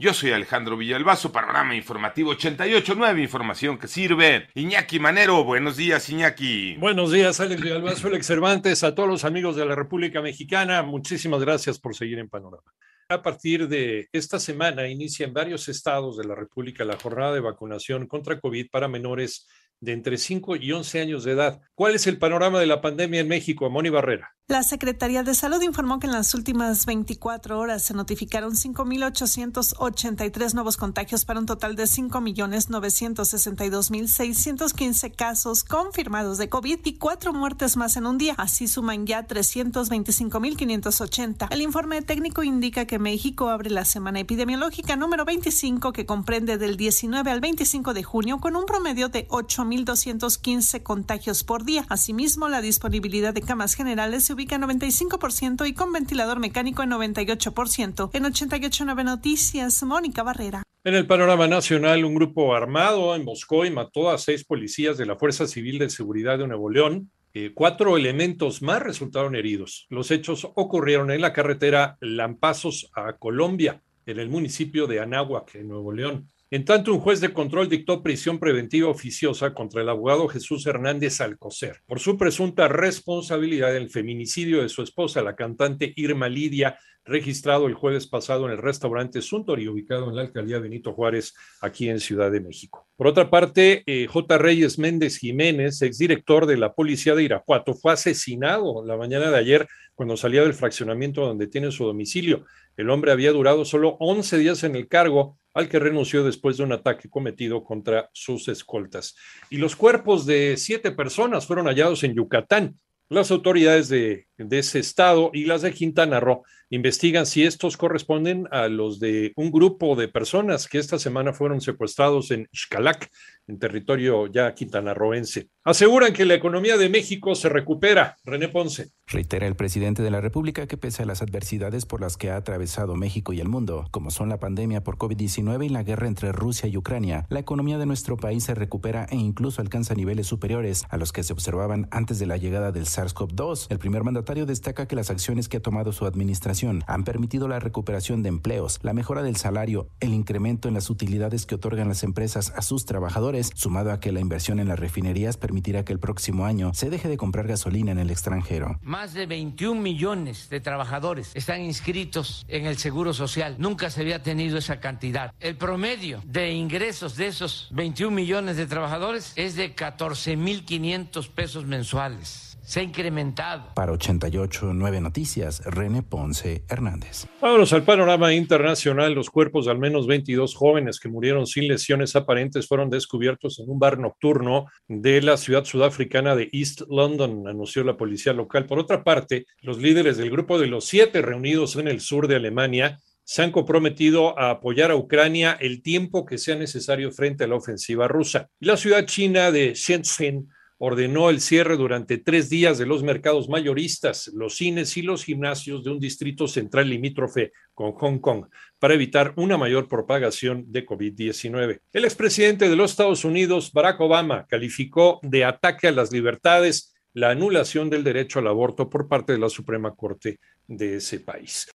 Yo soy Alejandro Villalbazo, panorama informativo 88.9, información que sirve. Iñaki Manero, buenos días Iñaki. Buenos días Alex Villalbazo, Alex Cervantes, a todos los amigos de la República Mexicana, muchísimas gracias por seguir en Panorama. A partir de esta semana inicia en varios estados de la República la jornada de vacunación contra COVID para menores de entre 5 y 11 años de edad. ¿Cuál es el panorama de la pandemia en México, Moni Barrera? La Secretaría de Salud informó que en las últimas 24 horas se notificaron 5.883 nuevos contagios para un total de 5.962.615 casos confirmados de COVID y cuatro muertes más en un día. Así suman ya 325.580. El informe técnico indica que México abre la semana epidemiológica número 25 que comprende del 19 al 25 de junio con un promedio de 8.215 contagios por día. Asimismo, la disponibilidad de camas generales se en 95% y con ventilador mecánico en 98%. En 88.9 Noticias, Mónica Barrera. En el panorama nacional, un grupo armado emboscó y mató a seis policías de la Fuerza Civil de Seguridad de Nuevo León. Eh, cuatro elementos más resultaron heridos. Los hechos ocurrieron en la carretera Lampazos a Colombia, en el municipio de Anáhuac, en Nuevo León. En tanto, un juez de control dictó prisión preventiva oficiosa contra el abogado Jesús Hernández Alcocer por su presunta responsabilidad en el feminicidio de su esposa, la cantante Irma Lidia, registrado el jueves pasado en el restaurante Suntory, ubicado en la alcaldía Benito Juárez, aquí en Ciudad de México. Por otra parte, eh, J. Reyes Méndez Jiménez, exdirector de la Policía de Irapuato, fue asesinado la mañana de ayer cuando salía del fraccionamiento donde tiene su domicilio. El hombre había durado solo 11 días en el cargo al que renunció después de un ataque cometido contra sus escoltas. Y los cuerpos de siete personas fueron hallados en Yucatán. Las autoridades de, ese estado y las de Quintana Roo investigan si estos corresponden a los de un grupo de personas que esta semana fueron secuestrados en Xcalac, en territorio ya quintanarroense. Aseguran que la economía de México se recupera. René Ponce. Reitera el presidente de la República que pese a las adversidades por las que ha atravesado México y el mundo, como son la pandemia por COVID-19 y la guerra entre Rusia y Ucrania, la economía de nuestro país se recupera e incluso alcanza niveles superiores a los que se observaban antes de la llegada del SARS-CoV-2. El primer mandatario destaca que las acciones que ha tomado su administración han permitido la recuperación de empleos, la mejora del salario, el incremento en las utilidades que otorgan las empresas a sus trabajadores, sumado a que la inversión en las refinerías permitirá que el próximo año se deje de comprar gasolina en el extranjero. Más de 21 millones de trabajadores están inscritos en el Seguro Social. Nunca se había tenido esa cantidad. El promedio de ingresos de esos 21 millones de trabajadores es de 14.500 pesos mensuales se ha incrementado. Para 88.9 Noticias, René Ponce Hernández. Vámonos al panorama internacional. Los cuerpos de al menos 22 jóvenes que murieron sin lesiones aparentes fueron descubiertos en un bar nocturno de la ciudad sudafricana de East London, anunció la policía local. Por otra parte, los líderes del grupo de los siete reunidos en el sur de Alemania se han comprometido a apoyar a Ucrania el tiempo que sea necesario frente a la ofensiva rusa. La ciudad china de Shenzhen ordenó el cierre durante tres días de los mercados mayoristas, los cines y los gimnasios de un distrito central limítrofe con Hong Kong para evitar una mayor propagación de COVID-19. El expresidente de los Estados Unidos, Barack Obama, calificó de ataque a las libertades la anulación del derecho al aborto por parte de la Suprema Corte de ese país.